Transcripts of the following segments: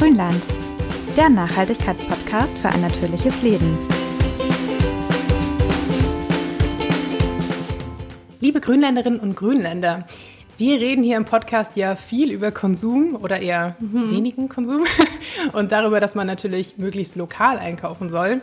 Grünland, der Nachhaltigkeitspodcast für ein natürliches Leben. Liebe Grünländerinnen und Grünländer, wir reden hier im Podcast ja viel über Konsum oder eher mhm. wenigen Konsum und darüber, dass man natürlich möglichst lokal einkaufen soll.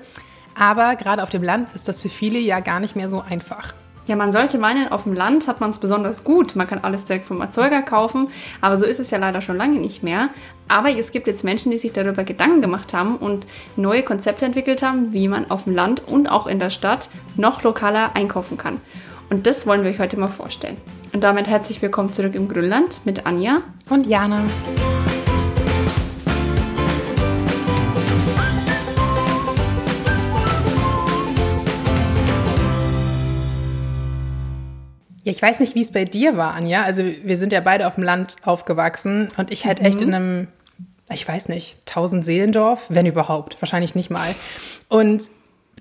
Aber gerade auf dem Land ist das für viele ja gar nicht mehr so einfach. Ja, man sollte meinen, auf dem Land hat man es besonders gut. Man kann alles direkt vom Erzeuger kaufen, aber so ist es ja leider schon lange nicht mehr. Aber es gibt jetzt Menschen, die sich darüber Gedanken gemacht haben und neue Konzepte entwickelt haben, wie man auf dem Land und auch in der Stadt noch lokaler einkaufen kann. Und das wollen wir euch heute mal vorstellen. Und damit herzlich willkommen zurück im Grünland mit Anja und Jana. Ja, ich weiß nicht, wie es bei dir war, Anja. Also wir sind ja beide auf dem Land aufgewachsen und ich halt echt in mhm. einem, ich weiß nicht, tausend Seelendorf, wenn überhaupt, wahrscheinlich nicht mal. Und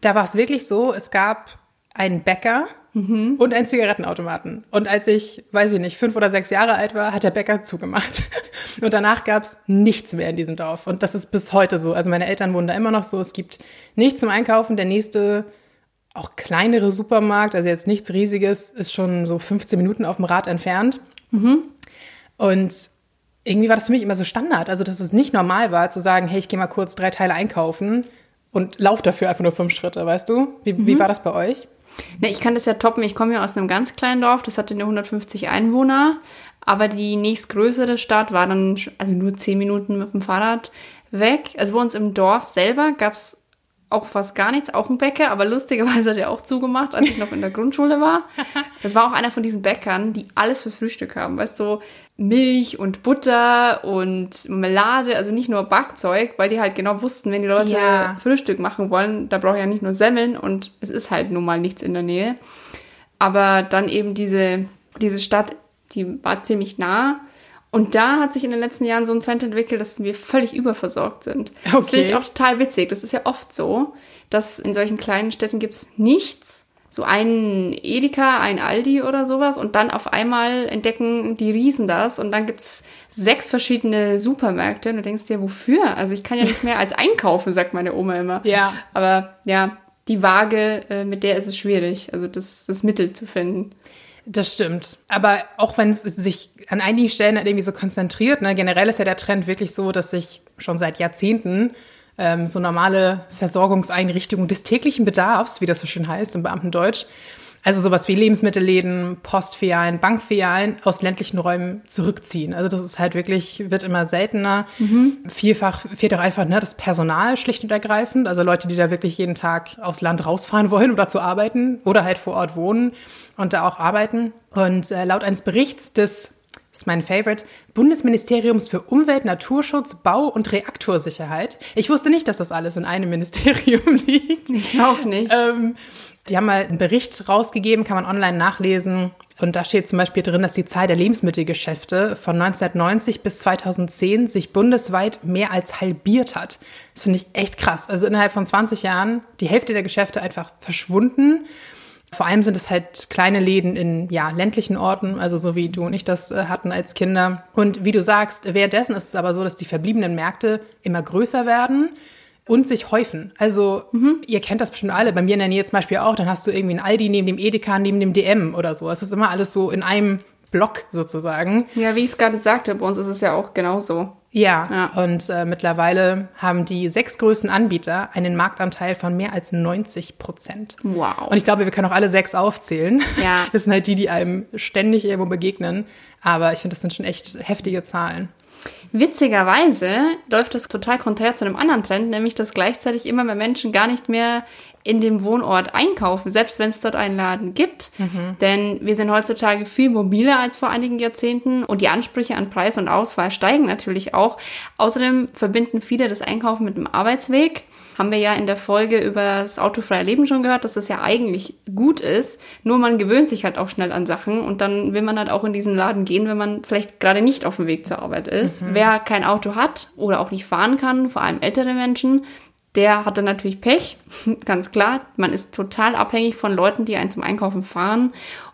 da war es wirklich so, es gab einen Bäcker mhm. und einen Zigarettenautomaten. Und als ich, weiß ich nicht, fünf oder sechs Jahre alt war, hat der Bäcker zugemacht. Und danach gab es nichts mehr in diesem Dorf. Und das ist bis heute so. Also meine Eltern wohnen da immer noch so. Es gibt nichts zum Einkaufen. Der nächste auch kleinere Supermarkt, also jetzt nichts Riesiges, ist schon so 15 Minuten auf dem Rad entfernt. Mhm. Und irgendwie war das für mich immer so Standard. Also, dass es nicht normal war, zu sagen, hey, ich gehe mal kurz drei Teile einkaufen und lauf dafür einfach nur fünf Schritte, weißt du? Wie, mhm. wie war das bei euch? Ne, ich kann das ja toppen. Ich komme ja aus einem ganz kleinen Dorf, das hatte nur 150 Einwohner. Aber die nächstgrößere Stadt war dann also nur zehn Minuten mit dem Fahrrad weg. Also bei uns im Dorf selber gab es auch fast gar nichts, auch ein Bäcker, aber lustigerweise hat er auch zugemacht, als ich noch in der Grundschule war. Das war auch einer von diesen Bäckern, die alles fürs Frühstück haben, weißt du, so Milch und Butter und Melade, also nicht nur Backzeug, weil die halt genau wussten, wenn die Leute ja. Frühstück machen wollen, da brauche ich ja nicht nur Semmeln und es ist halt nun mal nichts in der Nähe. Aber dann eben diese, diese Stadt, die war ziemlich nah und da hat sich in den letzten Jahren so ein Trend entwickelt, dass wir völlig überversorgt sind. Okay. Das finde ich auch total witzig. Das ist ja oft so, dass in solchen kleinen Städten gibt es nichts. So einen Edeka, ein Aldi oder sowas. Und dann auf einmal entdecken die Riesen das. Und dann gibt es sechs verschiedene Supermärkte. Und du denkst dir, wofür? Also ich kann ja nicht mehr als einkaufen, sagt meine Oma immer. Ja. Aber ja, die Waage, äh, mit der ist es schwierig. Also das, das Mittel zu finden. Das stimmt. Aber auch wenn es sich an einigen Stellen halt irgendwie so konzentriert, ne, generell ist ja der Trend wirklich so, dass sich schon seit Jahrzehnten ähm, so normale Versorgungseinrichtungen des täglichen Bedarfs, wie das so schön heißt im Beamtendeutsch, also sowas wie Lebensmittelläden, Postfilialen, Bankfilialen aus ländlichen Räumen zurückziehen. Also das ist halt wirklich, wird immer seltener. Mhm. Vielfach fehlt auch einfach ne, das Personal schlicht und ergreifend. Also Leute, die da wirklich jeden Tag aufs Land rausfahren wollen, um da zu arbeiten oder halt vor Ort wohnen und da auch arbeiten. Und äh, laut eines Berichts des ist mein Favorite, Bundesministeriums für Umwelt, Naturschutz, Bau und Reaktorsicherheit. Ich wusste nicht, dass das alles in einem Ministerium liegt. Ich auch nicht. Ähm, die haben mal einen Bericht rausgegeben, kann man online nachlesen. Und da steht zum Beispiel drin, dass die Zahl der Lebensmittelgeschäfte von 1990 bis 2010 sich bundesweit mehr als halbiert hat. Das finde ich echt krass. Also innerhalb von 20 Jahren die Hälfte der Geschäfte einfach verschwunden. Vor allem sind es halt kleine Läden in ja, ländlichen Orten, also so wie du und ich das äh, hatten als Kinder. Und wie du sagst, währenddessen ist es aber so, dass die verbliebenen Märkte immer größer werden und sich häufen. Also mhm. ihr kennt das bestimmt alle. Bei mir in der Nähe zum Beispiel auch. Dann hast du irgendwie ein Aldi neben dem Edeka, neben dem DM oder so. Es ist immer alles so in einem Block sozusagen. Ja, wie ich es gerade sagte, bei uns ist es ja auch genauso. Ja, ja. und äh, mittlerweile haben die sechs größten Anbieter einen Marktanteil von mehr als 90 Prozent. Wow. Und ich glaube, wir können auch alle sechs aufzählen. Ja. Das sind halt die, die einem ständig irgendwo begegnen. Aber ich finde, das sind schon echt heftige Zahlen. Witzigerweise läuft das total konträr zu einem anderen Trend, nämlich dass gleichzeitig immer mehr Menschen gar nicht mehr in dem Wohnort einkaufen, selbst wenn es dort einen Laden gibt. Mhm. Denn wir sind heutzutage viel mobiler als vor einigen Jahrzehnten und die Ansprüche an Preis und Auswahl steigen natürlich auch. Außerdem verbinden viele das Einkaufen mit dem Arbeitsweg. Haben wir ja in der Folge über das autofreie Leben schon gehört, dass das ja eigentlich gut ist. Nur man gewöhnt sich halt auch schnell an Sachen und dann will man halt auch in diesen Laden gehen, wenn man vielleicht gerade nicht auf dem Weg zur Arbeit ist. Mhm. Wer kein Auto hat oder auch nicht fahren kann, vor allem ältere Menschen, der hatte natürlich Pech, ganz klar. Man ist total abhängig von Leuten, die einen zum Einkaufen fahren.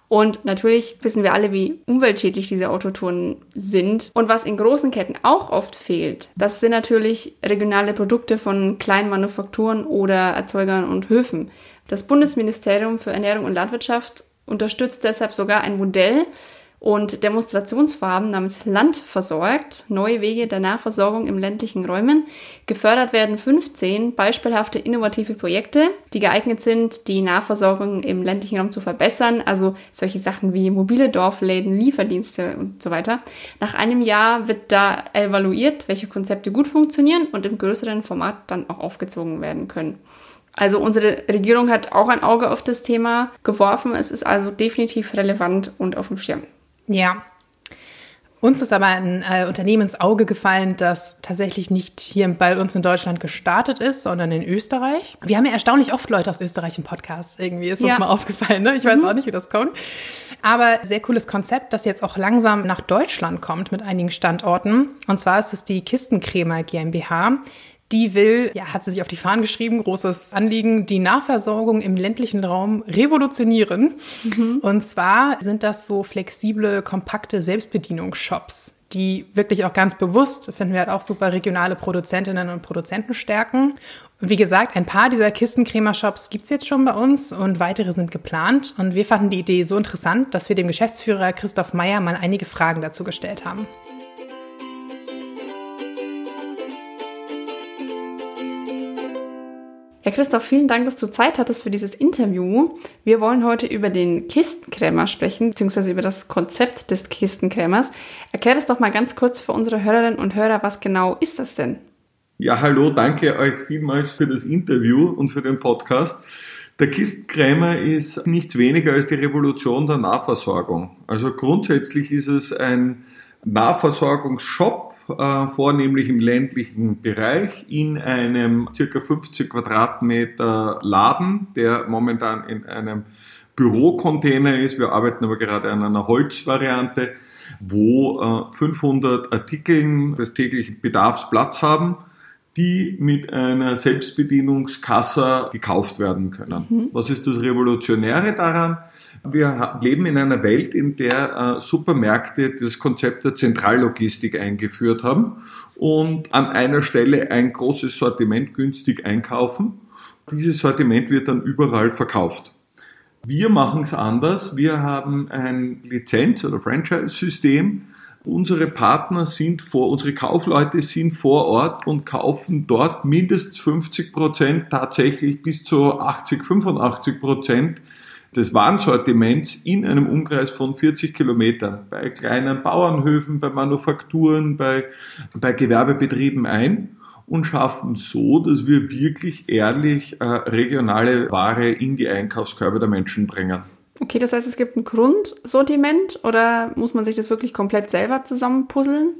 Und natürlich wissen wir alle, wie umweltschädlich diese Autotouren sind. Und was in großen Ketten auch oft fehlt, das sind natürlich regionale Produkte von kleinen Manufakturen oder Erzeugern und Höfen. Das Bundesministerium für Ernährung und Landwirtschaft unterstützt deshalb sogar ein Modell, und Demonstrationsfarben namens Land versorgt, neue Wege der Nahversorgung im ländlichen Räumen. Gefördert werden 15 beispielhafte innovative Projekte, die geeignet sind, die Nahversorgung im ländlichen Raum zu verbessern, also solche Sachen wie mobile Dorfläden, Lieferdienste und so weiter. Nach einem Jahr wird da evaluiert, welche Konzepte gut funktionieren und im größeren Format dann auch aufgezogen werden können. Also unsere Regierung hat auch ein Auge auf das Thema geworfen. Es ist also definitiv relevant und auf dem Schirm. Ja. Uns ist aber ein äh, Unternehmen ins Auge gefallen, das tatsächlich nicht hier bei uns in Deutschland gestartet ist, sondern in Österreich. Wir haben ja erstaunlich oft Leute aus Österreich im Podcast. Irgendwie ist uns ja. mal aufgefallen. Ne? Ich weiß mhm. auch nicht, wie das kommt. Aber sehr cooles Konzept, das jetzt auch langsam nach Deutschland kommt mit einigen Standorten. Und zwar ist es die Kistenkrämer GmbH die will, ja, hat sie sich auf die Fahnen geschrieben, großes Anliegen, die Nahversorgung im ländlichen Raum revolutionieren. Mhm. Und zwar sind das so flexible, kompakte Selbstbedienungsshops, die wirklich auch ganz bewusst, finden wir halt auch super, regionale Produzentinnen und Produzenten stärken. Und wie gesagt, ein paar dieser Kistencremer-Shops gibt es jetzt schon bei uns und weitere sind geplant. Und wir fanden die Idee so interessant, dass wir dem Geschäftsführer Christoph Meyer mal einige Fragen dazu gestellt haben. Ja, Christoph, vielen Dank, dass du Zeit hattest für dieses Interview. Wir wollen heute über den Kistenkrämer sprechen, beziehungsweise über das Konzept des Kistenkrämers. Erklär das doch mal ganz kurz für unsere Hörerinnen und Hörer, was genau ist das denn? Ja, hallo, danke euch vielmals für das Interview und für den Podcast. Der Kistenkrämer ist nichts weniger als die Revolution der Nahversorgung. Also grundsätzlich ist es ein Nahversorgungsshop, äh, vornehmlich im ländlichen Bereich, in einem circa 50 Quadratmeter Laden, der momentan in einem Bürocontainer ist. Wir arbeiten aber gerade an einer Holzvariante, wo äh, 500 Artikeln des täglichen Bedarfs Platz haben die mit einer Selbstbedienungskasse gekauft werden können. Mhm. Was ist das Revolutionäre daran? Wir leben in einer Welt, in der äh, Supermärkte das Konzept der Zentrallogistik eingeführt haben und an einer Stelle ein großes Sortiment günstig einkaufen. Dieses Sortiment wird dann überall verkauft. Wir machen es anders. Wir haben ein Lizenz- oder Franchise-System. Unsere Partner sind vor, unsere Kaufleute sind vor Ort und kaufen dort mindestens 50 Prozent, tatsächlich bis zu 80, 85 Prozent des Warensortiments in einem Umkreis von 40 Kilometern bei kleinen Bauernhöfen, bei Manufakturen, bei, bei Gewerbebetrieben ein und schaffen so, dass wir wirklich ehrlich äh, regionale Ware in die Einkaufskörbe der Menschen bringen. Okay, das heißt, es gibt ein Grundsortiment oder muss man sich das wirklich komplett selber zusammenpuzzeln?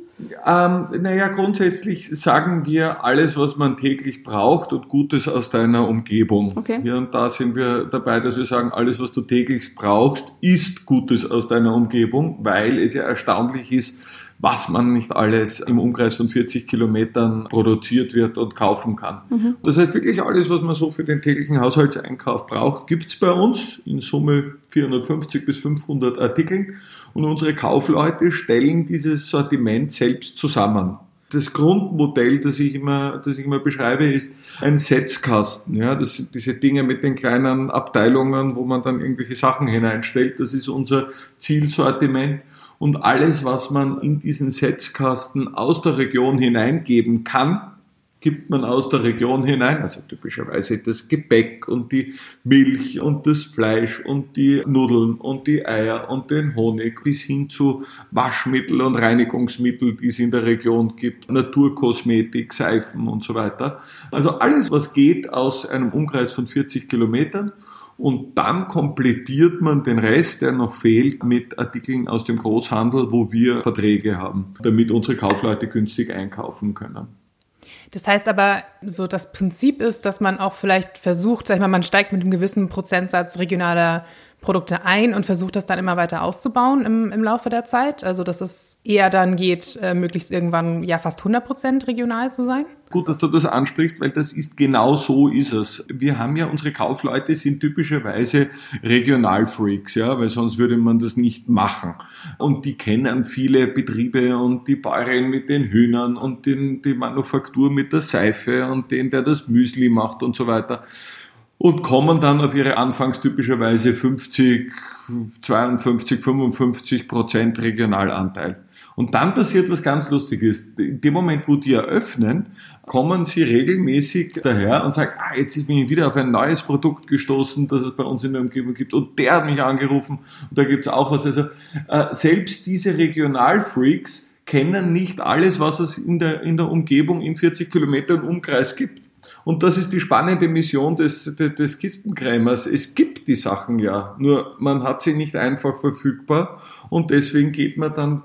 Ähm, naja, grundsätzlich sagen wir alles, was man täglich braucht und Gutes aus deiner Umgebung. Okay. Hier und da sind wir dabei, dass wir sagen, alles, was du täglich brauchst, ist Gutes aus deiner Umgebung, weil es ja erstaunlich ist, was man nicht alles im Umkreis von 40 Kilometern produziert wird und kaufen kann. Mhm. Das heißt, wirklich alles, was man so für den täglichen Haushaltseinkauf braucht, gibt's bei uns. In Summe 450 bis 500 Artikeln. Und unsere Kaufleute stellen dieses Sortiment selbst zusammen das Grundmodell, das ich immer, das ich immer beschreibe, ist ein Setzkasten. Ja, das sind diese Dinge mit den kleinen Abteilungen, wo man dann irgendwelche Sachen hineinstellt. Das ist unser Zielsortiment und alles, was man in diesen Setzkasten aus der Region hineingeben kann, gibt man aus der Region hinein, also typischerweise das Gebäck und die Milch und das Fleisch und die Nudeln und die Eier und den Honig bis hin zu Waschmittel und Reinigungsmittel, die es in der Region gibt, Naturkosmetik, Seifen und so weiter. Also alles, was geht aus einem Umkreis von 40 Kilometern und dann komplettiert man den Rest, der noch fehlt, mit Artikeln aus dem Großhandel, wo wir Verträge haben, damit unsere Kaufleute günstig einkaufen können. Das heißt aber, so das Prinzip ist, dass man auch vielleicht versucht, sag ich mal, man steigt mit einem gewissen Prozentsatz regionaler Produkte ein und versucht das dann immer weiter auszubauen im, im Laufe der Zeit. Also dass es eher dann geht, äh, möglichst irgendwann ja fast 100 Prozent regional zu sein. Gut, dass du das ansprichst, weil das ist genau so ist es. Wir haben ja, unsere Kaufleute sind typischerweise Regionalfreaks, ja, weil sonst würde man das nicht machen. Und die kennen viele Betriebe und die Bäuerin mit den Hühnern und den, die Manufaktur mit der Seife und den, der das Müsli macht und so weiter. Und kommen dann auf ihre anfangs typischerweise 50, 52, 55 Prozent Regionalanteil. Und dann passiert was ganz Lustiges. In dem Moment, wo die eröffnen, kommen sie regelmäßig daher und sagen, ah, jetzt bin ich wieder auf ein neues Produkt gestoßen, das es bei uns in der Umgebung gibt. Und der hat mich angerufen und da gibt's auch was. Also äh, selbst diese Regionalfreaks kennen nicht alles, was es in der, in der Umgebung in 40 Kilometern Umkreis gibt. Und das ist die spannende Mission des, des, Kistenkrämers. Es gibt die Sachen ja, nur man hat sie nicht einfach verfügbar und deswegen geht man dann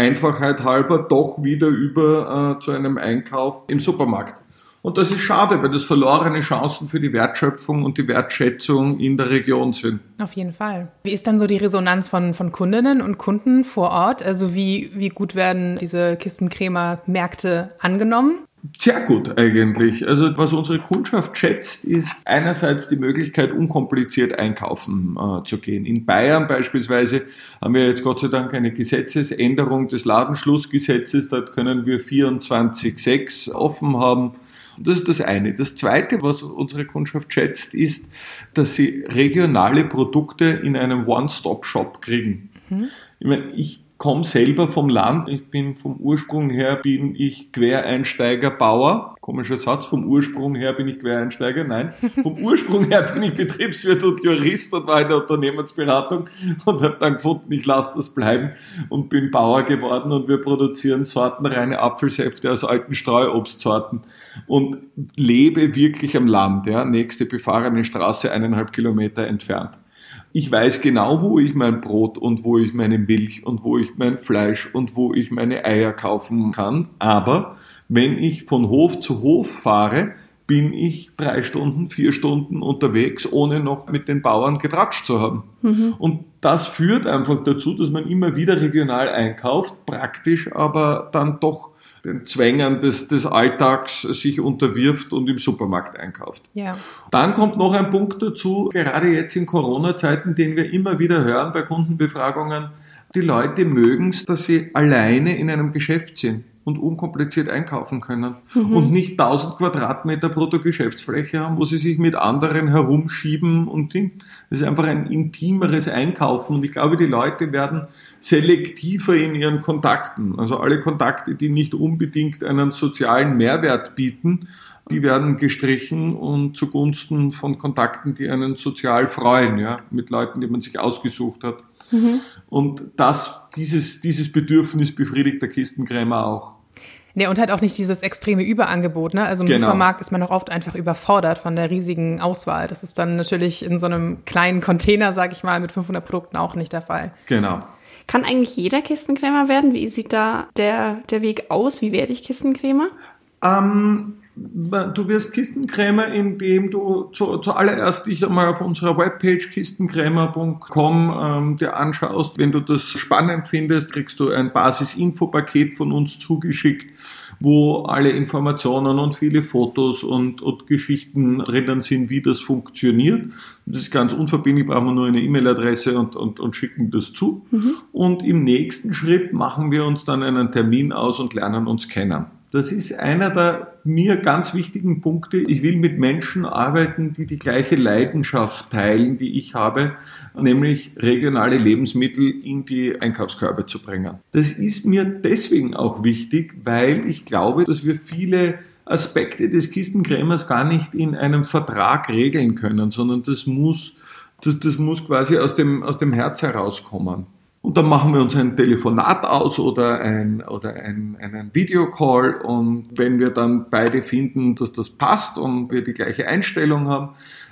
Einfachheit halber doch wieder über äh, zu einem Einkauf im Supermarkt. Und das ist schade, weil das verlorene Chancen für die Wertschöpfung und die Wertschätzung in der Region sind. Auf jeden Fall. Wie ist dann so die Resonanz von, von Kundinnen und Kunden vor Ort? Also wie, wie gut werden diese Kistenkrämer-Märkte angenommen? Sehr gut eigentlich. Also was unsere Kundschaft schätzt, ist einerseits die Möglichkeit, unkompliziert einkaufen äh, zu gehen. In Bayern beispielsweise haben wir jetzt Gott sei Dank eine Gesetzesänderung des Ladenschlussgesetzes. Dort können wir 24-6 offen haben. Das ist das eine. Das zweite, was unsere Kundschaft schätzt, ist, dass sie regionale Produkte in einem One-Stop-Shop kriegen. Mhm. Ich meine, ich komme selber vom Land. Ich bin vom Ursprung her bin ich Quereinsteiger Bauer. Komischer Satz. Vom Ursprung her bin ich Quereinsteiger. Nein, vom Ursprung her bin ich Betriebswirt und Jurist und war in der Unternehmensberatung und habe dann gefunden, ich lasse das bleiben und bin Bauer geworden und wir produzieren sortenreine Apfelsäfte aus alten Streuobstsorten und lebe wirklich am Land. Ja, nächste befahrene Straße eineinhalb Kilometer entfernt. Ich weiß genau, wo ich mein Brot und wo ich meine Milch und wo ich mein Fleisch und wo ich meine Eier kaufen kann. Aber wenn ich von Hof zu Hof fahre, bin ich drei Stunden, vier Stunden unterwegs, ohne noch mit den Bauern getratscht zu haben. Mhm. Und das führt einfach dazu, dass man immer wieder regional einkauft, praktisch aber dann doch den Zwängen des, des Alltags sich unterwirft und im Supermarkt einkauft. Ja. Dann kommt noch ein Punkt dazu, gerade jetzt in Corona-Zeiten, den wir immer wieder hören bei Kundenbefragungen, die Leute mögen es, dass sie alleine in einem Geschäft sind und unkompliziert einkaufen können mhm. und nicht 1000 Quadratmeter Brutto-Geschäftsfläche haben, wo sie sich mit anderen herumschieben und das ist einfach ein intimeres Einkaufen und ich glaube, die Leute werden selektiver in ihren Kontakten. Also alle Kontakte, die nicht unbedingt einen sozialen Mehrwert bieten, die werden gestrichen und zugunsten von Kontakten, die einen sozial freuen, ja, mit Leuten, die man sich ausgesucht hat. Mhm. Und das, dieses, dieses Bedürfnis befriedigt der Kistenkrämer auch. Nee, und halt auch nicht dieses extreme Überangebot. Ne? Also im genau. Supermarkt ist man auch oft einfach überfordert von der riesigen Auswahl. Das ist dann natürlich in so einem kleinen Container, sag ich mal, mit 500 Produkten auch nicht der Fall. Genau. Kann eigentlich jeder Kistenkrämer werden? Wie sieht da der, der Weg aus? Wie werde ich Kistenkrämer? Ähm, Du wirst Kistenkrämer, indem du zu, zuallererst dich einmal auf unserer Webpage kistenkrämer.com ähm, dir anschaust. Wenn du das spannend findest, kriegst du ein Basis-Info-Paket von uns zugeschickt, wo alle Informationen und viele Fotos und, und Geschichten drinnen sind, wie das funktioniert. Das ist ganz unverbindlich, brauchen wir nur eine E-Mail-Adresse und, und, und schicken das zu. Mhm. Und im nächsten Schritt machen wir uns dann einen Termin aus und lernen uns kennen. Das ist einer der mir ganz wichtigen Punkte. Ich will mit Menschen arbeiten, die die gleiche Leidenschaft teilen, die ich habe, nämlich regionale Lebensmittel in die Einkaufskörbe zu bringen. Das ist mir deswegen auch wichtig, weil ich glaube, dass wir viele Aspekte des Kistenkrämers gar nicht in einem Vertrag regeln können, sondern das muss, das, das muss quasi aus dem, aus dem Herz herauskommen. Und dann machen wir uns ein Telefonat aus oder, ein, oder ein, einen Videocall. Und wenn wir dann beide finden, dass das passt und wir die gleiche Einstellung haben,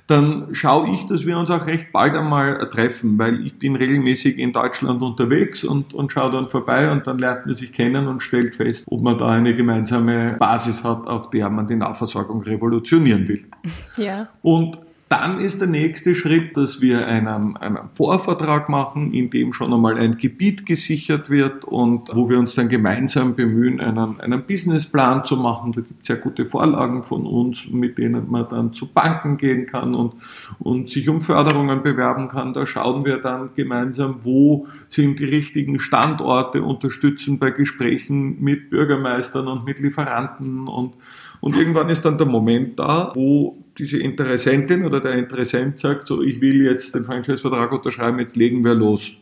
dann schaue ich, dass wir uns auch recht bald einmal treffen, weil ich bin regelmäßig in Deutschland unterwegs und, und schaue dann vorbei und dann lernt man sich kennen und stellt fest, ob man da eine gemeinsame Basis hat, auf der man die Nahversorgung revolutionieren will. Ja. Und Dann ist der nächste Schritt, dass wir einen, einen Vorvertrag machen, in dem schon einmal ein Gebiet gesichert wird und wo wir uns dann gemeinsam bemühen, einen, einen Businessplan zu machen. Da gibt es sehr gute Vorlagen von uns, mit denen man dann zu Banken gehen kann und, und sich um Förderungen bewerben kann. Da schauen wir dann gemeinsam, wo sind die richtigen Standorte, unterstützen bei Gesprächen mit Bürgermeistern und mit Lieferanten und, und irgendwann ist dann der Moment da, wo diese Interessentin oder der Interessent sagt, so ich will jetzt den Franchise-Vertrag unterschreiben, jetzt legen wir los.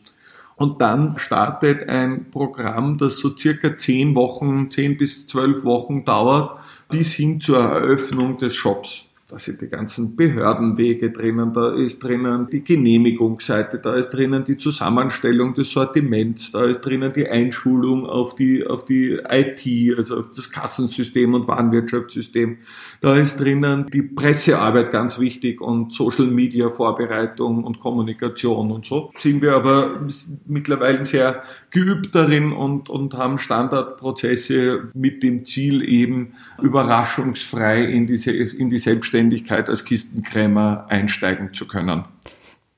Und dann startet ein Programm, das so circa zehn Wochen, zehn bis zwölf Wochen dauert, bis hin zur Eröffnung des Shops. Da sind die ganzen Behördenwege drinnen, da ist drinnen die Genehmigungsseite, da ist drinnen die Zusammenstellung des Sortiments, da ist drinnen die Einschulung auf die, auf die IT, also auf das Kassensystem und Warenwirtschaftssystem. Da ist drinnen die Pressearbeit ganz wichtig und Social Media Vorbereitung und Kommunikation und so. Sind wir aber mittlerweile sehr geübt darin und, und haben Standardprozesse mit dem Ziel eben überraschungsfrei in diese, in die Selbstständigkeit als Kistenkrämer einsteigen zu können.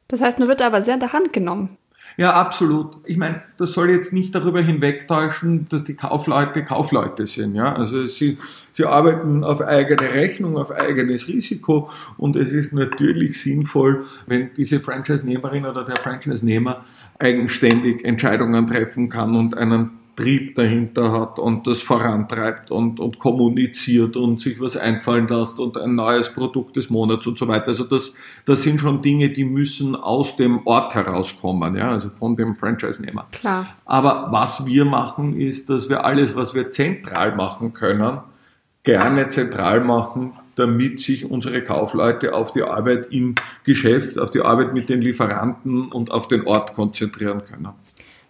Das heißt, man wird aber sehr in der Hand genommen. Ja, absolut. Ich meine, das soll jetzt nicht darüber hinwegtäuschen, dass die Kaufleute Kaufleute sind. Ja? Also sie, sie arbeiten auf eigene Rechnung, auf eigenes Risiko und es ist natürlich sinnvoll, wenn diese Franchise-Nehmerin oder der Franchise-Nehmer eigenständig Entscheidungen treffen kann und einen Trieb dahinter hat und das vorantreibt und, und kommuniziert und sich was einfallen lässt und ein neues Produkt des Monats und so weiter. Also das, das sind schon Dinge, die müssen aus dem Ort herauskommen, ja, also von dem Franchise-Nehmer. Klar. Aber was wir machen, ist, dass wir alles, was wir zentral machen können, gerne zentral machen, damit sich unsere Kaufleute auf die Arbeit im Geschäft, auf die Arbeit mit den Lieferanten und auf den Ort konzentrieren können.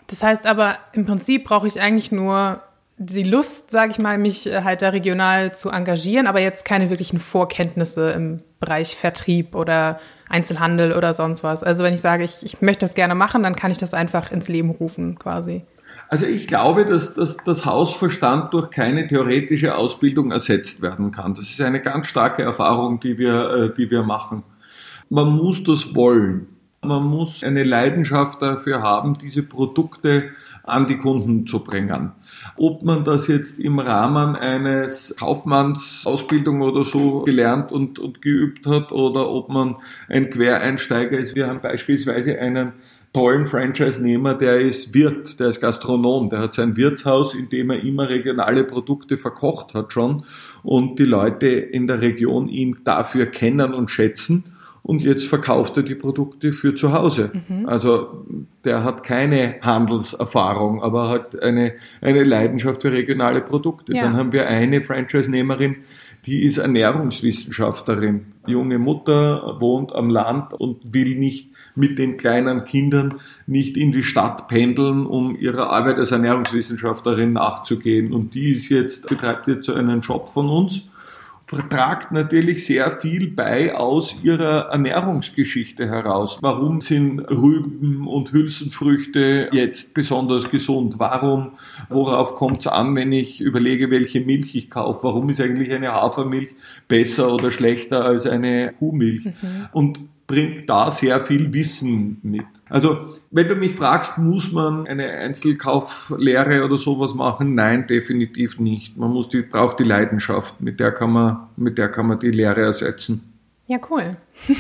Das heißt aber, im Prinzip brauche ich eigentlich nur die Lust, sage ich mal, mich äh, halt da regional zu engagieren, aber jetzt keine wirklichen Vorkenntnisse im Bereich Vertrieb oder Einzelhandel oder sonst was. Also wenn ich sage, ich, ich möchte das gerne machen, dann kann ich das einfach ins Leben rufen quasi. Also ich glaube, dass, dass das Hausverstand durch keine theoretische Ausbildung ersetzt werden kann. Das ist eine ganz starke Erfahrung, die wir, äh, die wir machen. Man muss das wollen. Man muss eine Leidenschaft dafür haben, diese Produkte an die Kunden zu bringen. Ob man das jetzt im Rahmen eines Kaufmannsausbildung oder so gelernt und, und geübt hat oder ob man ein Quereinsteiger ist. Wir haben beispielsweise einen tollen Franchise-Nehmer, der ist Wirt, der ist Gastronom, der hat sein Wirtshaus, in dem er immer regionale Produkte verkocht hat schon und die Leute in der Region ihn dafür kennen und schätzen und jetzt verkauft er die Produkte für zu Hause. Mhm. Also der hat keine Handelserfahrung, aber hat eine, eine Leidenschaft für regionale Produkte. Ja. Dann haben wir eine Franchise-Nehmerin, die ist Ernährungswissenschaftlerin. Junge Mutter wohnt am Land und will nicht mit den kleinen Kindern nicht in die Stadt pendeln, um ihrer Arbeit als Ernährungswissenschaftlerin nachzugehen. Und die ist jetzt, betreibt jetzt so einen Job von uns tragt natürlich sehr viel bei aus ihrer Ernährungsgeschichte heraus. Warum sind Rüben und Hülsenfrüchte jetzt besonders gesund? Warum, worauf kommt es an, wenn ich überlege, welche Milch ich kaufe? Warum ist eigentlich eine Hafermilch besser oder schlechter als eine Kuhmilch? Mhm. Und bringt da sehr viel Wissen mit. Also, wenn du mich fragst, muss man eine Einzelkauflehre oder sowas machen? Nein, definitiv nicht. Man muss die, braucht die Leidenschaft, mit der kann man, mit der kann man die Lehre ersetzen. Ja, cool.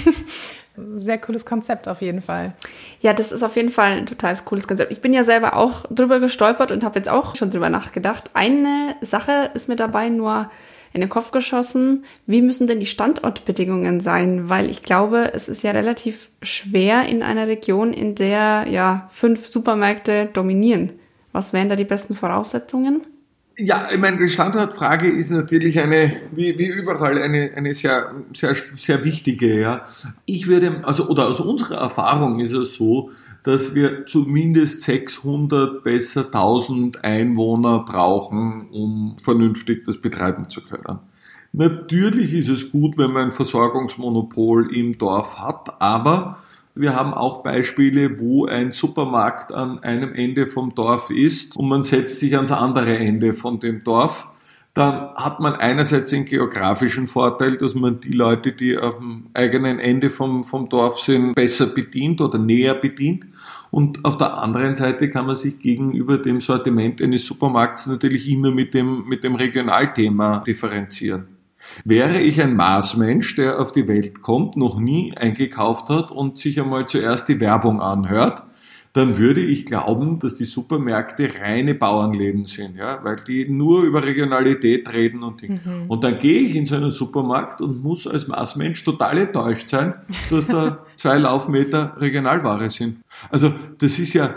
Sehr cooles Konzept auf jeden Fall. Ja, das ist auf jeden Fall ein total cooles Konzept. Ich bin ja selber auch drüber gestolpert und habe jetzt auch schon drüber nachgedacht. Eine Sache ist mir dabei nur in den Kopf geschossen, wie müssen denn die Standortbedingungen sein? Weil ich glaube, es ist ja relativ schwer in einer Region, in der ja fünf Supermärkte dominieren. Was wären da die besten Voraussetzungen? Ja, ich meine, die Standortfrage ist natürlich eine, wie, wie überall, eine, eine sehr, sehr, sehr wichtige, ja. Ich würde, also, oder aus unserer Erfahrung ist es so, dass wir zumindest 600, besser 1000 Einwohner brauchen, um vernünftig das betreiben zu können. Natürlich ist es gut, wenn man ein Versorgungsmonopol im Dorf hat, aber wir haben auch Beispiele, wo ein Supermarkt an einem Ende vom Dorf ist und man setzt sich ans andere Ende von dem Dorf dann hat man einerseits den geografischen Vorteil, dass man die Leute, die dem eigenen Ende vom, vom Dorf sind, besser bedient oder näher bedient. Und auf der anderen Seite kann man sich gegenüber dem Sortiment eines Supermarkts natürlich immer mit dem, mit dem Regionalthema differenzieren. Wäre ich ein Maßmensch, der auf die Welt kommt, noch nie eingekauft hat und sich einmal zuerst die Werbung anhört, dann würde ich glauben, dass die Supermärkte reine Bauernläden sind, ja, weil die nur über Regionalität reden und Dinge. Mhm. Und dann gehe ich in so einen Supermarkt und muss als Maßmensch total enttäuscht sein, dass da zwei Laufmeter Regionalware sind. Also das ist ja,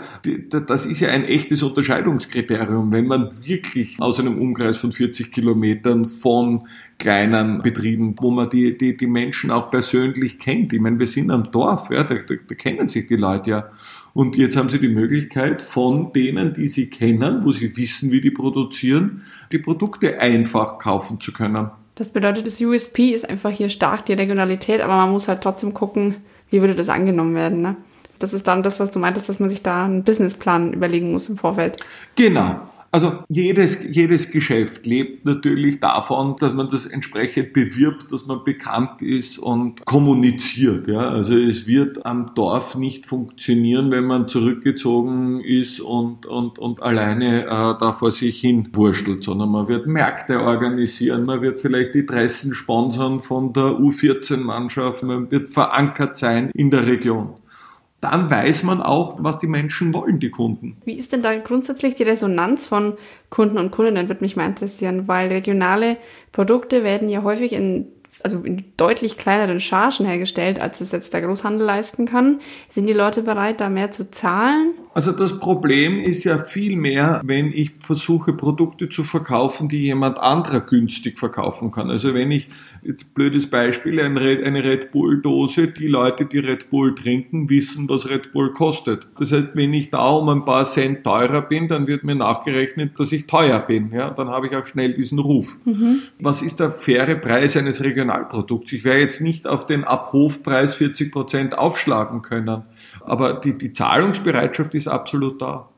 das ist ja ein echtes Unterscheidungskriterium, wenn man wirklich aus einem Umkreis von 40 Kilometern von kleinen Betrieben, wo man die, die, die Menschen auch persönlich kennt. Ich meine, wir sind am Dorf, ja, da, da, da kennen sich die Leute ja. Und jetzt haben Sie die Möglichkeit, von denen, die Sie kennen, wo Sie wissen, wie die produzieren, die Produkte einfach kaufen zu können. Das bedeutet, das USP ist einfach hier stark, die Regionalität, aber man muss halt trotzdem gucken, wie würde das angenommen werden. Ne? Das ist dann das, was du meintest, dass man sich da einen Businessplan überlegen muss im Vorfeld. Genau. Also jedes, jedes Geschäft lebt natürlich davon, dass man das entsprechend bewirbt, dass man bekannt ist und kommuniziert. Ja? Also es wird am Dorf nicht funktionieren, wenn man zurückgezogen ist und, und, und alleine äh, da vor sich hin wurschtelt, sondern man wird Märkte organisieren, man wird vielleicht die Dressen sponsern von der U14-Mannschaft, man wird verankert sein in der Region dann weiß man auch, was die Menschen wollen, die Kunden. Wie ist denn da grundsätzlich die Resonanz von Kunden und Kundinnen, würde mich mal interessieren, weil regionale Produkte werden ja häufig in also in deutlich kleineren Chargen hergestellt, als es jetzt der Großhandel leisten kann. Sind die Leute bereit, da mehr zu zahlen? Also das Problem ist ja viel mehr, wenn ich versuche, Produkte zu verkaufen, die jemand anderer günstig verkaufen kann. Also wenn ich, jetzt blödes Beispiel, eine Red Bull-Dose, die Leute, die Red Bull trinken, wissen, was Red Bull kostet. Das heißt, wenn ich da um ein paar Cent teurer bin, dann wird mir nachgerechnet, dass ich teuer bin. Ja, dann habe ich auch schnell diesen Ruf. Mhm. Was ist der faire Preis eines Regionalprodukts? Ich werde jetzt nicht auf den Abhofpreis 40 Prozent aufschlagen können. Aber die, die Zahlungsbereitschaft ist absolut da.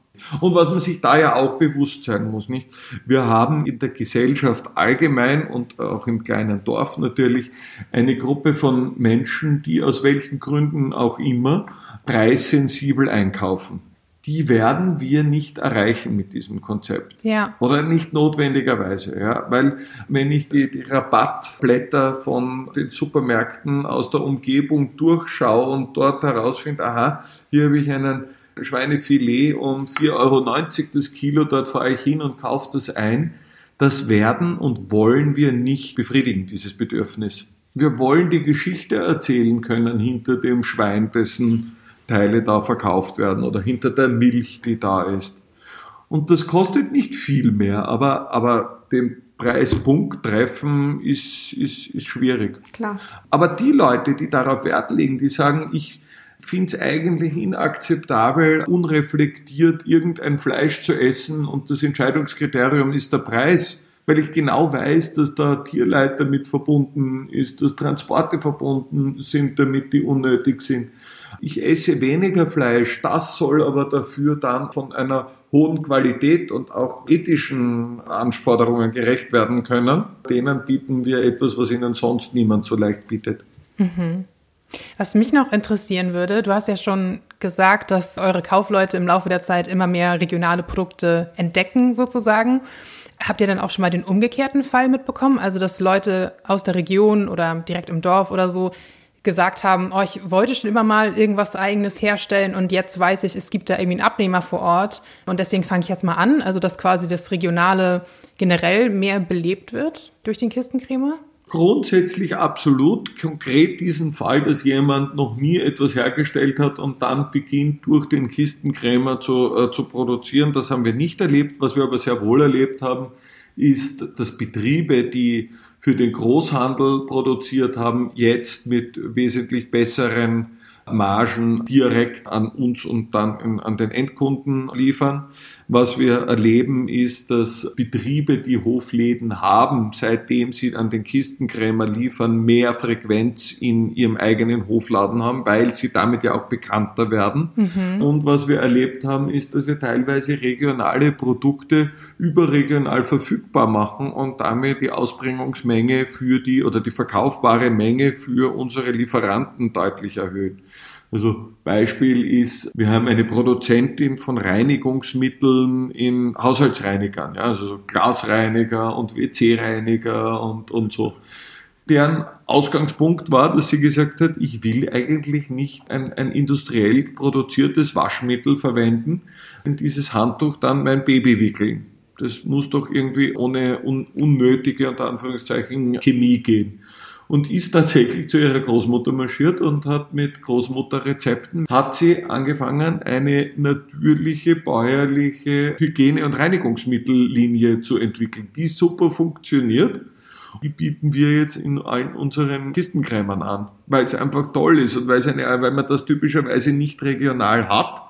Und was man sich da ja auch bewusst sein muss, nicht? Wir haben in der Gesellschaft allgemein und auch im kleinen Dorf natürlich eine Gruppe von Menschen, die aus welchen Gründen auch immer preissensibel einkaufen. Die werden wir nicht erreichen mit diesem Konzept. Ja. Oder nicht notwendigerweise, ja. Weil wenn ich die, die Rabattblätter von den Supermärkten aus der Umgebung durchschaue und dort herausfinde, aha, hier habe ich einen Schweinefilet um 4,90 Euro das Kilo, dort fahre ich hin und kaufe das ein. Das werden und wollen wir nicht befriedigen, dieses Bedürfnis. Wir wollen die Geschichte erzählen können hinter dem Schwein, dessen Teile da verkauft werden oder hinter der Milch, die da ist. Und das kostet nicht viel mehr, aber, aber den Preispunkt treffen ist, ist, ist schwierig. Klar. Aber die Leute, die darauf Wert legen, die sagen, ich, finde es eigentlich inakzeptabel, unreflektiert irgendein Fleisch zu essen und das Entscheidungskriterium ist der Preis, weil ich genau weiß, dass da Tierleid damit verbunden ist, dass Transporte verbunden sind, damit die unnötig sind. Ich esse weniger Fleisch, das soll aber dafür dann von einer hohen Qualität und auch ethischen Anforderungen gerecht werden können. Denen bieten wir etwas, was ihnen sonst niemand so leicht bietet. Mhm. Was mich noch interessieren würde, du hast ja schon gesagt, dass eure Kaufleute im Laufe der Zeit immer mehr regionale Produkte entdecken, sozusagen. Habt ihr dann auch schon mal den umgekehrten Fall mitbekommen? Also, dass Leute aus der Region oder direkt im Dorf oder so gesagt haben, oh, ich wollte schon immer mal irgendwas eigenes herstellen und jetzt weiß ich, es gibt da irgendwie einen Abnehmer vor Ort und deswegen fange ich jetzt mal an. Also, dass quasi das Regionale generell mehr belebt wird durch den Kistenkrämer? grundsätzlich absolut. Konkret diesen Fall, dass jemand noch nie etwas hergestellt hat und dann beginnt durch den Kistenkrämer zu, äh, zu produzieren, das haben wir nicht erlebt. Was wir aber sehr wohl erlebt haben, ist, dass Betriebe, die für den Großhandel produziert haben, jetzt mit wesentlich besseren Margen direkt an uns und dann an den Endkunden liefern. Was wir erleben, ist, dass Betriebe, die Hofläden haben, seitdem sie an den Kistenkrämer liefern, mehr Frequenz in ihrem eigenen Hofladen haben, weil sie damit ja auch bekannter werden. Mhm. Und was wir erlebt haben, ist, dass wir teilweise regionale Produkte überregional verfügbar machen und damit die Ausbringungsmenge für die oder die verkaufbare Menge für unsere Lieferanten deutlich erhöhen. Also Beispiel ist, wir haben eine Produzentin von Reinigungsmitteln in Haushaltsreinigern, ja, also Glasreiniger und WC-Reiniger und, und so. Deren Ausgangspunkt war, dass sie gesagt hat, ich will eigentlich nicht ein, ein industriell produziertes Waschmittel verwenden, in dieses Handtuch dann mein Baby wickeln. Das muss doch irgendwie ohne un, unnötige, unter Anführungszeichen, Chemie gehen und ist tatsächlich zu ihrer Großmutter marschiert und hat mit Großmutterrezepten, hat sie angefangen, eine natürliche bäuerliche Hygiene- und Reinigungsmittellinie zu entwickeln, die super funktioniert. Die bieten wir jetzt in allen unseren Kistenkrämern an, weil es einfach toll ist und weil, eine, weil man das typischerweise nicht regional hat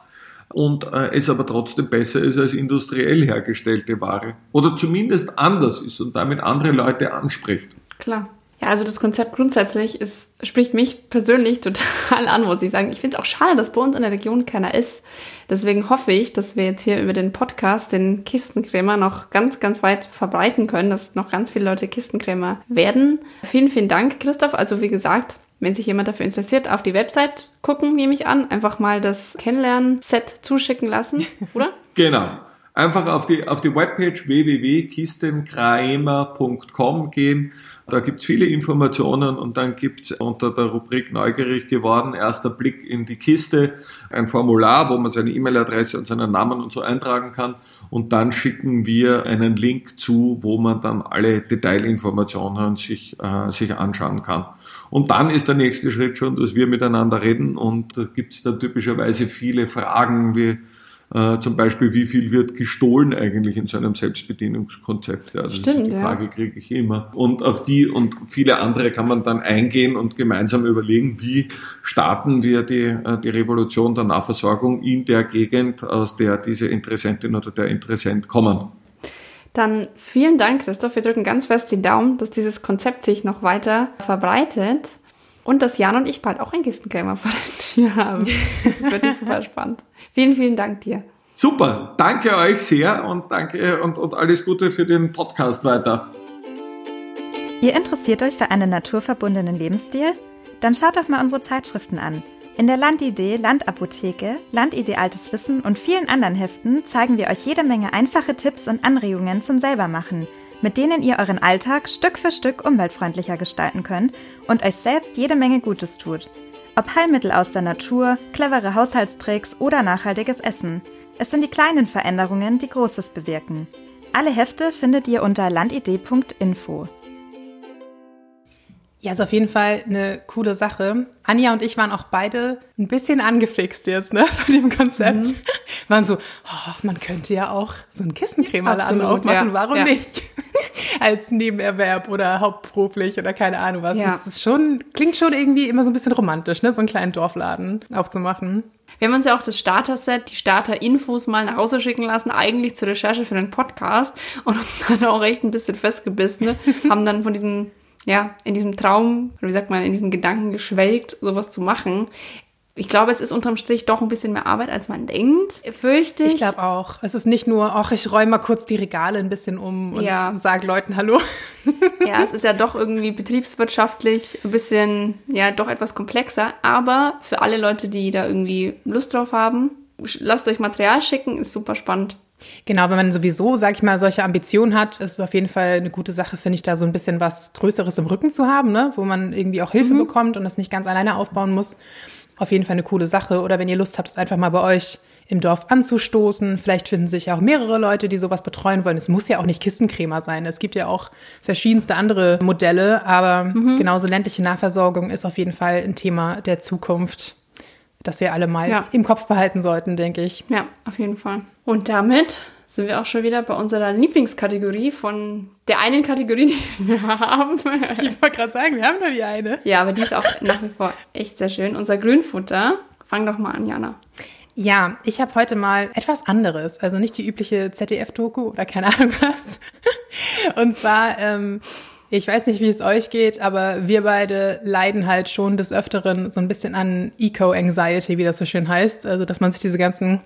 und äh, es aber trotzdem besser ist als industriell hergestellte Ware. Oder zumindest anders ist und damit andere Leute anspricht. Klar. Ja, also das Konzept grundsätzlich ist, spricht mich persönlich total an, muss ich sagen. Ich finde es auch schade, dass bei uns in der Region keiner ist. Deswegen hoffe ich, dass wir jetzt hier über den Podcast den Kistenkrämer noch ganz, ganz weit verbreiten können, dass noch ganz viele Leute Kistenkrämer werden. Vielen, vielen Dank, Christoph. Also wie gesagt, wenn sich jemand dafür interessiert, auf die Website gucken, nehme ich an. Einfach mal das Kennenlernen-Set zuschicken lassen, oder? genau. Einfach auf die, auf die Webpage www.kistenkramer.com gehen da gibt's viele Informationen und dann gibt's unter der Rubrik Neugierig geworden, erster Blick in die Kiste, ein Formular, wo man seine E-Mail-Adresse und seinen Namen und so eintragen kann. Und dann schicken wir einen Link zu, wo man dann alle Detailinformationen sich, äh, sich anschauen kann. Und dann ist der nächste Schritt schon, dass wir miteinander reden und da gibt's dann typischerweise viele Fragen wie, äh, zum Beispiel, wie viel wird gestohlen eigentlich in so einem Selbstbedienungskonzept? Ja, das Stimmt, die Frage ja. kriege ich immer. Und auf die und viele andere kann man dann eingehen und gemeinsam überlegen, wie starten wir die, äh, die Revolution der Nahversorgung in der Gegend, aus der diese Interessentin oder der Interessent kommen. Dann vielen Dank, Christoph. Wir drücken ganz fest die Daumen, dass dieses Konzept sich noch weiter verbreitet und dass Jan und ich bald auch ein Kistenkrämer vor der Tür haben. Das wird super spannend. Vielen, vielen Dank dir. Super, danke euch sehr und danke und, und alles Gute für den Podcast weiter. Ihr interessiert euch für einen naturverbundenen Lebensstil? Dann schaut doch mal unsere Zeitschriften an. In der Landidee, Landapotheke, Landidee Altes Wissen und vielen anderen Heften zeigen wir euch jede Menge einfache Tipps und Anregungen zum Selbermachen – mit denen ihr euren Alltag Stück für Stück umweltfreundlicher gestalten könnt und euch selbst jede Menge Gutes tut. Ob Heilmittel aus der Natur, clevere Haushaltstricks oder nachhaltiges Essen. Es sind die kleinen Veränderungen, die Großes bewirken. Alle Hefte findet ihr unter landidee.info. Ja, ist auf jeden Fall eine coole Sache. Anja und ich waren auch beide ein bisschen angefixt jetzt, ne, von dem Konzept. Mhm. Waren so, oh, man könnte ja auch so einen Kissencremeladen aufmachen, ja. warum ja. nicht? Als Nebenerwerb oder hauptberuflich oder keine Ahnung was. Ja. Das ist schon, klingt schon irgendwie immer so ein bisschen romantisch, ne, so einen kleinen Dorfladen aufzumachen. Wir haben uns ja auch das Starter-Set, die Starter-Infos mal nach Hause schicken lassen, eigentlich zur Recherche für den Podcast und uns dann auch echt ein bisschen festgebissen, ne? haben dann von diesem ja, in diesem Traum, oder wie sagt man, in diesen Gedanken geschwelgt, sowas zu machen. Ich glaube, es ist unterm Strich doch ein bisschen mehr Arbeit, als man denkt, fürchte ich. Ich glaube auch. Es ist nicht nur, ach, ich räume mal kurz die Regale ein bisschen um und ja. sage Leuten Hallo. Ja, es ist ja doch irgendwie betriebswirtschaftlich so ein bisschen, ja, doch etwas komplexer. Aber für alle Leute, die da irgendwie Lust drauf haben, lasst euch Material schicken, ist super spannend. Genau, wenn man sowieso, sag ich mal, solche Ambitionen hat, ist es auf jeden Fall eine gute Sache, finde ich, da so ein bisschen was Größeres im Rücken zu haben, ne? wo man irgendwie auch Hilfe mhm. bekommt und das nicht ganz alleine aufbauen muss. Auf jeden Fall eine coole Sache. Oder wenn ihr Lust habt, es einfach mal bei euch im Dorf anzustoßen. Vielleicht finden sich auch mehrere Leute, die sowas betreuen wollen. Es muss ja auch nicht Kissencremer sein. Es gibt ja auch verschiedenste andere Modelle, aber mhm. genauso ländliche Nahversorgung ist auf jeden Fall ein Thema der Zukunft das wir alle mal ja. im Kopf behalten sollten, denke ich. Ja, auf jeden Fall. Und damit sind wir auch schon wieder bei unserer Lieblingskategorie von der einen Kategorie, die wir haben. Ich wollte gerade sagen, wir haben nur die eine. Ja, aber die ist auch nach wie vor echt sehr schön. Unser Grünfutter. Fang doch mal an, Jana. Ja, ich habe heute mal etwas anderes, also nicht die übliche ZDF-Doku oder keine Ahnung was. Und zwar, ähm, ich weiß nicht, wie es euch geht, aber wir beide leiden halt schon des Öfteren so ein bisschen an Eco-Anxiety, wie das so schön heißt. Also, dass man sich diese ganzen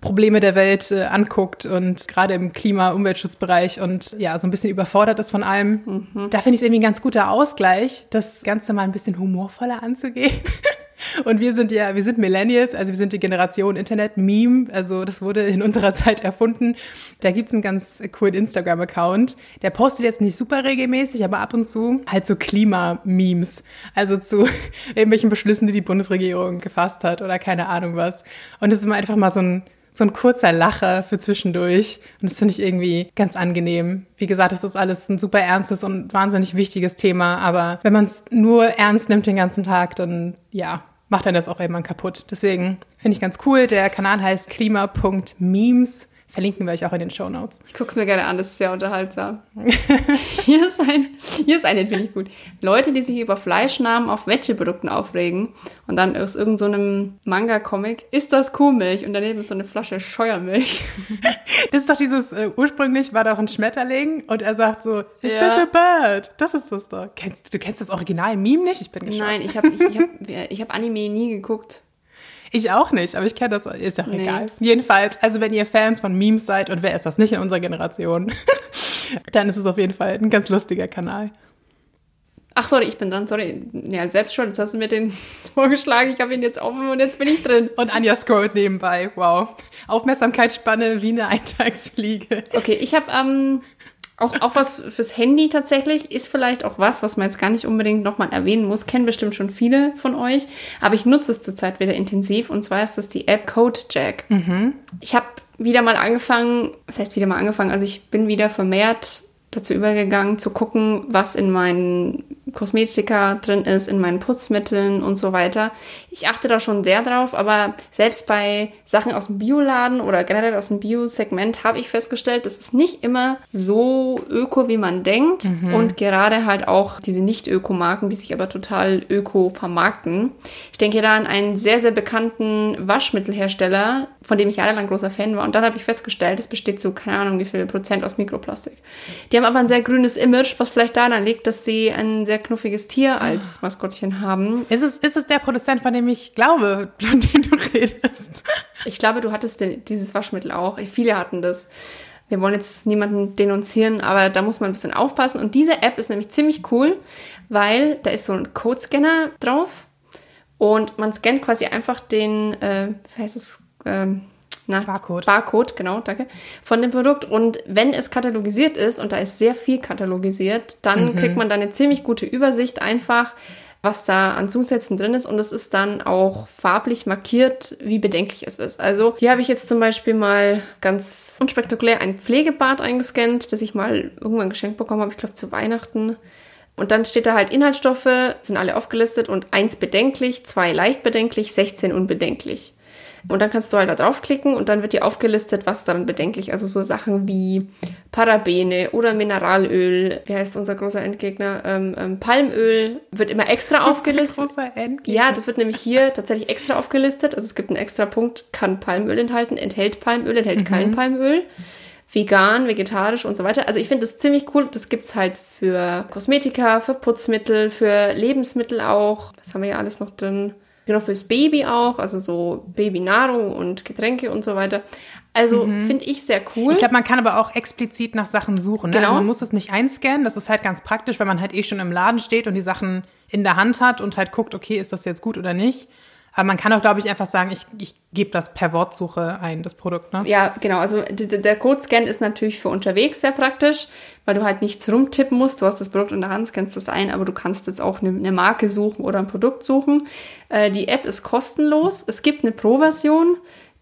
Probleme der Welt äh, anguckt und gerade im Klima-, Umweltschutzbereich und ja, so ein bisschen überfordert ist von allem. Mhm. Da finde ich es irgendwie ein ganz guter Ausgleich, das Ganze mal ein bisschen humorvoller anzugehen. Und wir sind ja, wir sind Millennials, also wir sind die Generation Internet-Meme. Also das wurde in unserer Zeit erfunden. Da gibt's einen ganz coolen Instagram-Account. Der postet jetzt nicht super regelmäßig, aber ab und zu halt so Klima-Memes. Also zu irgendwelchen Beschlüssen, die die Bundesregierung gefasst hat oder keine Ahnung was. Und das ist immer einfach mal so ein so ein kurzer Lacher für zwischendurch. Und das finde ich irgendwie ganz angenehm. Wie gesagt, es ist alles ein super ernstes und wahnsinnig wichtiges Thema. Aber wenn man es nur ernst nimmt den ganzen Tag, dann ja, macht dann das auch irgendwann kaputt. Deswegen finde ich ganz cool. Der Kanal heißt klima.memes. Verlinken wir euch auch in den Show Notes. Ich gucke es mir gerne an, das ist sehr unterhaltsam. hier, ist ein, hier ist eine, finde ich gut. Leute, die sich über Fleischnamen auf Veggie-Produkten aufregen und dann aus irgendeinem so Manga-Comic, ist das Kuhmilch? Und daneben ist so eine Flasche Scheuermilch. das ist doch dieses, äh, ursprünglich war doch ein Schmetterling und er sagt so, is ja. this a bird? Das ist das doch. Kennst, du kennst das Original-Meme nicht? Ich bin gespannt. Nein, ich habe ich, ich hab, ich hab Anime nie geguckt. Ich auch nicht, aber ich kenne das, ist ja nee. egal. Jedenfalls, also wenn ihr Fans von Memes seid, und wer ist das nicht in unserer Generation, dann ist es auf jeden Fall ein ganz lustiger Kanal. Ach, sorry, ich bin dran, sorry. Ja, selbst schon, jetzt hast du mir den vorgeschlagen, ich habe ihn jetzt offen und jetzt bin ich drin. Und Anja scrollt nebenbei, wow. Aufmerksamkeitsspanne wie eine Eintagsfliege. Okay, ich habe ähm, auch, auch was fürs Handy tatsächlich ist vielleicht auch was, was man jetzt gar nicht unbedingt nochmal erwähnen muss. Kennen bestimmt schon viele von euch, aber ich nutze es zurzeit wieder intensiv und zwar ist das die App CodeJack. Mhm. Ich habe wieder mal angefangen, was heißt wieder mal angefangen? Also ich bin wieder vermehrt dazu übergegangen zu gucken, was in meinen Kosmetika drin ist, in meinen Putzmitteln und so weiter. Ich achte da schon sehr drauf, aber selbst bei Sachen aus dem Bioladen oder generell aus dem Bio-Segment habe ich festgestellt, das ist nicht immer so öko, wie man denkt. Mhm. Und gerade halt auch diese Nicht-Öko-Marken, die sich aber total öko vermarkten. Ich denke da an einen sehr, sehr bekannten Waschmittelhersteller, von dem ich jahrelang großer Fan war. Und dann habe ich festgestellt, es besteht so, keine Ahnung, wie viel Prozent aus Mikroplastik. Die haben aber ein sehr grünes Image, was vielleicht daran liegt, dass sie ein sehr knuffiges Tier als Maskottchen haben. Ist es, ist es der Produzent, von dem ich glaube, von dem du redest? Ich glaube, du hattest den, dieses Waschmittel auch. Viele hatten das. Wir wollen jetzt niemanden denunzieren, aber da muss man ein bisschen aufpassen. Und diese App ist nämlich ziemlich cool, weil da ist so ein Codescanner drauf und man scannt quasi einfach den, äh, wie heißt es, ähm, na, Barcode. Barcode, genau, danke, von dem Produkt. Und wenn es katalogisiert ist, und da ist sehr viel katalogisiert, dann mhm. kriegt man da eine ziemlich gute Übersicht einfach, was da an Zusätzen drin ist. Und es ist dann auch farblich markiert, wie bedenklich es ist. Also hier habe ich jetzt zum Beispiel mal ganz unspektakulär ein Pflegebad eingescannt, das ich mal irgendwann geschenkt bekommen habe, ich glaube zu Weihnachten. Und dann steht da halt Inhaltsstoffe, sind alle aufgelistet und eins bedenklich, zwei leicht bedenklich, 16 unbedenklich. Und dann kannst du halt da draufklicken und dann wird dir aufgelistet, was daran bedenklich. Also so Sachen wie Parabene oder Mineralöl. Wie heißt unser großer Endgegner? Ähm, ähm, Palmöl wird immer extra aufgelistet. Großer Endgegner. Ja, das wird nämlich hier tatsächlich extra aufgelistet. Also es gibt einen extra Punkt, kann Palmöl enthalten, enthält Palmöl, enthält mhm. kein Palmöl vegan, vegetarisch und so weiter. Also ich finde das ziemlich cool. Das gibt es halt für Kosmetika, für Putzmittel, für Lebensmittel auch. Was haben wir ja alles noch drin? Genau, fürs Baby auch, also so Babynahrung und Getränke und so weiter. Also mhm. finde ich sehr cool. Ich glaube, man kann aber auch explizit nach Sachen suchen. Ne? Also genau. Also man muss es nicht einscannen. Das ist halt ganz praktisch, wenn man halt eh schon im Laden steht und die Sachen in der Hand hat und halt guckt, okay, ist das jetzt gut oder nicht. Aber man kann auch, glaube ich, einfach sagen, ich, ich gebe das per Wortsuche ein, das Produkt. Ne? Ja, genau. Also der Codescan ist natürlich für unterwegs sehr praktisch, weil du halt nichts rumtippen musst. Du hast das Produkt in der Hand, scannst das ein, aber du kannst jetzt auch eine, eine Marke suchen oder ein Produkt suchen. Äh, die App ist kostenlos. Es gibt eine Pro-Version.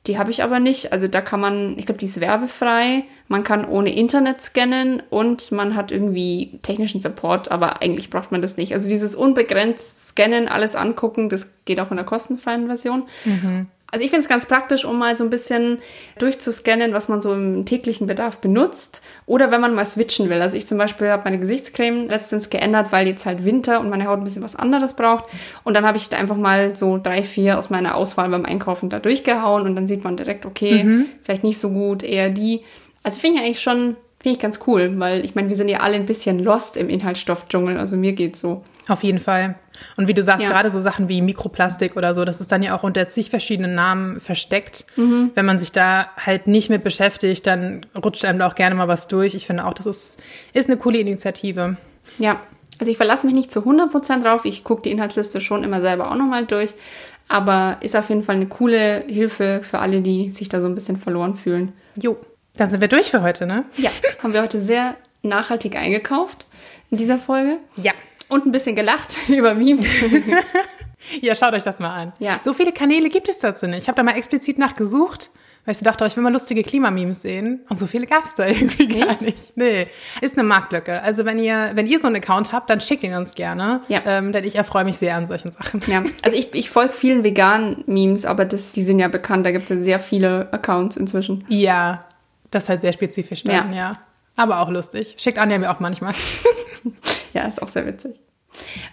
Die habe ich aber nicht. Also da kann man, ich glaube, die ist werbefrei. Man kann ohne Internet scannen und man hat irgendwie technischen Support, aber eigentlich braucht man das nicht. Also dieses unbegrenzt scannen, alles angucken, das geht auch in der kostenfreien Version. Mhm. Also ich finde es ganz praktisch, um mal so ein bisschen durchzuscannen, was man so im täglichen Bedarf benutzt. Oder wenn man mal switchen will. Also ich zum Beispiel habe meine Gesichtscreme letztens geändert, weil jetzt halt Winter und meine Haut ein bisschen was anderes braucht. Und dann habe ich da einfach mal so drei, vier aus meiner Auswahl beim Einkaufen da durchgehauen und dann sieht man direkt, okay, mhm. vielleicht nicht so gut, eher die. Also finde ich eigentlich schon Finde ich ganz cool, weil ich meine, wir sind ja alle ein bisschen lost im Inhaltsstoffdschungel. Also mir geht's so. Auf jeden Fall. Und wie du sagst, ja. gerade so Sachen wie Mikroplastik oder so, das ist dann ja auch unter zig verschiedenen Namen versteckt. Mhm. Wenn man sich da halt nicht mit beschäftigt, dann rutscht einem da auch gerne mal was durch. Ich finde auch, das ist, ist eine coole Initiative. Ja, also ich verlasse mich nicht zu 100% drauf. Ich gucke die Inhaltsliste schon immer selber auch nochmal durch. Aber ist auf jeden Fall eine coole Hilfe für alle, die sich da so ein bisschen verloren fühlen. Jo. Dann sind wir durch für heute, ne? Ja, haben wir heute sehr nachhaltig eingekauft in dieser Folge. Ja. Und ein bisschen gelacht über Memes. ja, schaut euch das mal an. Ja. So viele Kanäle gibt es dazu nicht. Ich habe da mal explizit nachgesucht, weil ich dachte, ich will mal lustige Klimamemes sehen. Und so viele gab es da irgendwie gar nicht? nicht. Nee, ist eine Marktlücke. Also wenn ihr, wenn ihr so einen Account habt, dann schickt ihn uns gerne. Ja. Ähm, denn ich erfreue mich sehr an solchen Sachen. Ja, also ich, ich folge vielen veganen Memes, aber das, die sind ja bekannt. Da gibt es ja sehr viele Accounts inzwischen. Ja, das ist halt sehr spezifisch dann, ja. ja. Aber auch lustig. Schickt Anja mir auch manchmal. ja, ist auch sehr witzig.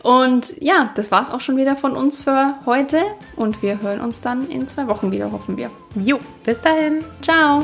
Und ja, das war es auch schon wieder von uns für heute. Und wir hören uns dann in zwei Wochen wieder, hoffen wir. Jo, bis dahin. Ciao.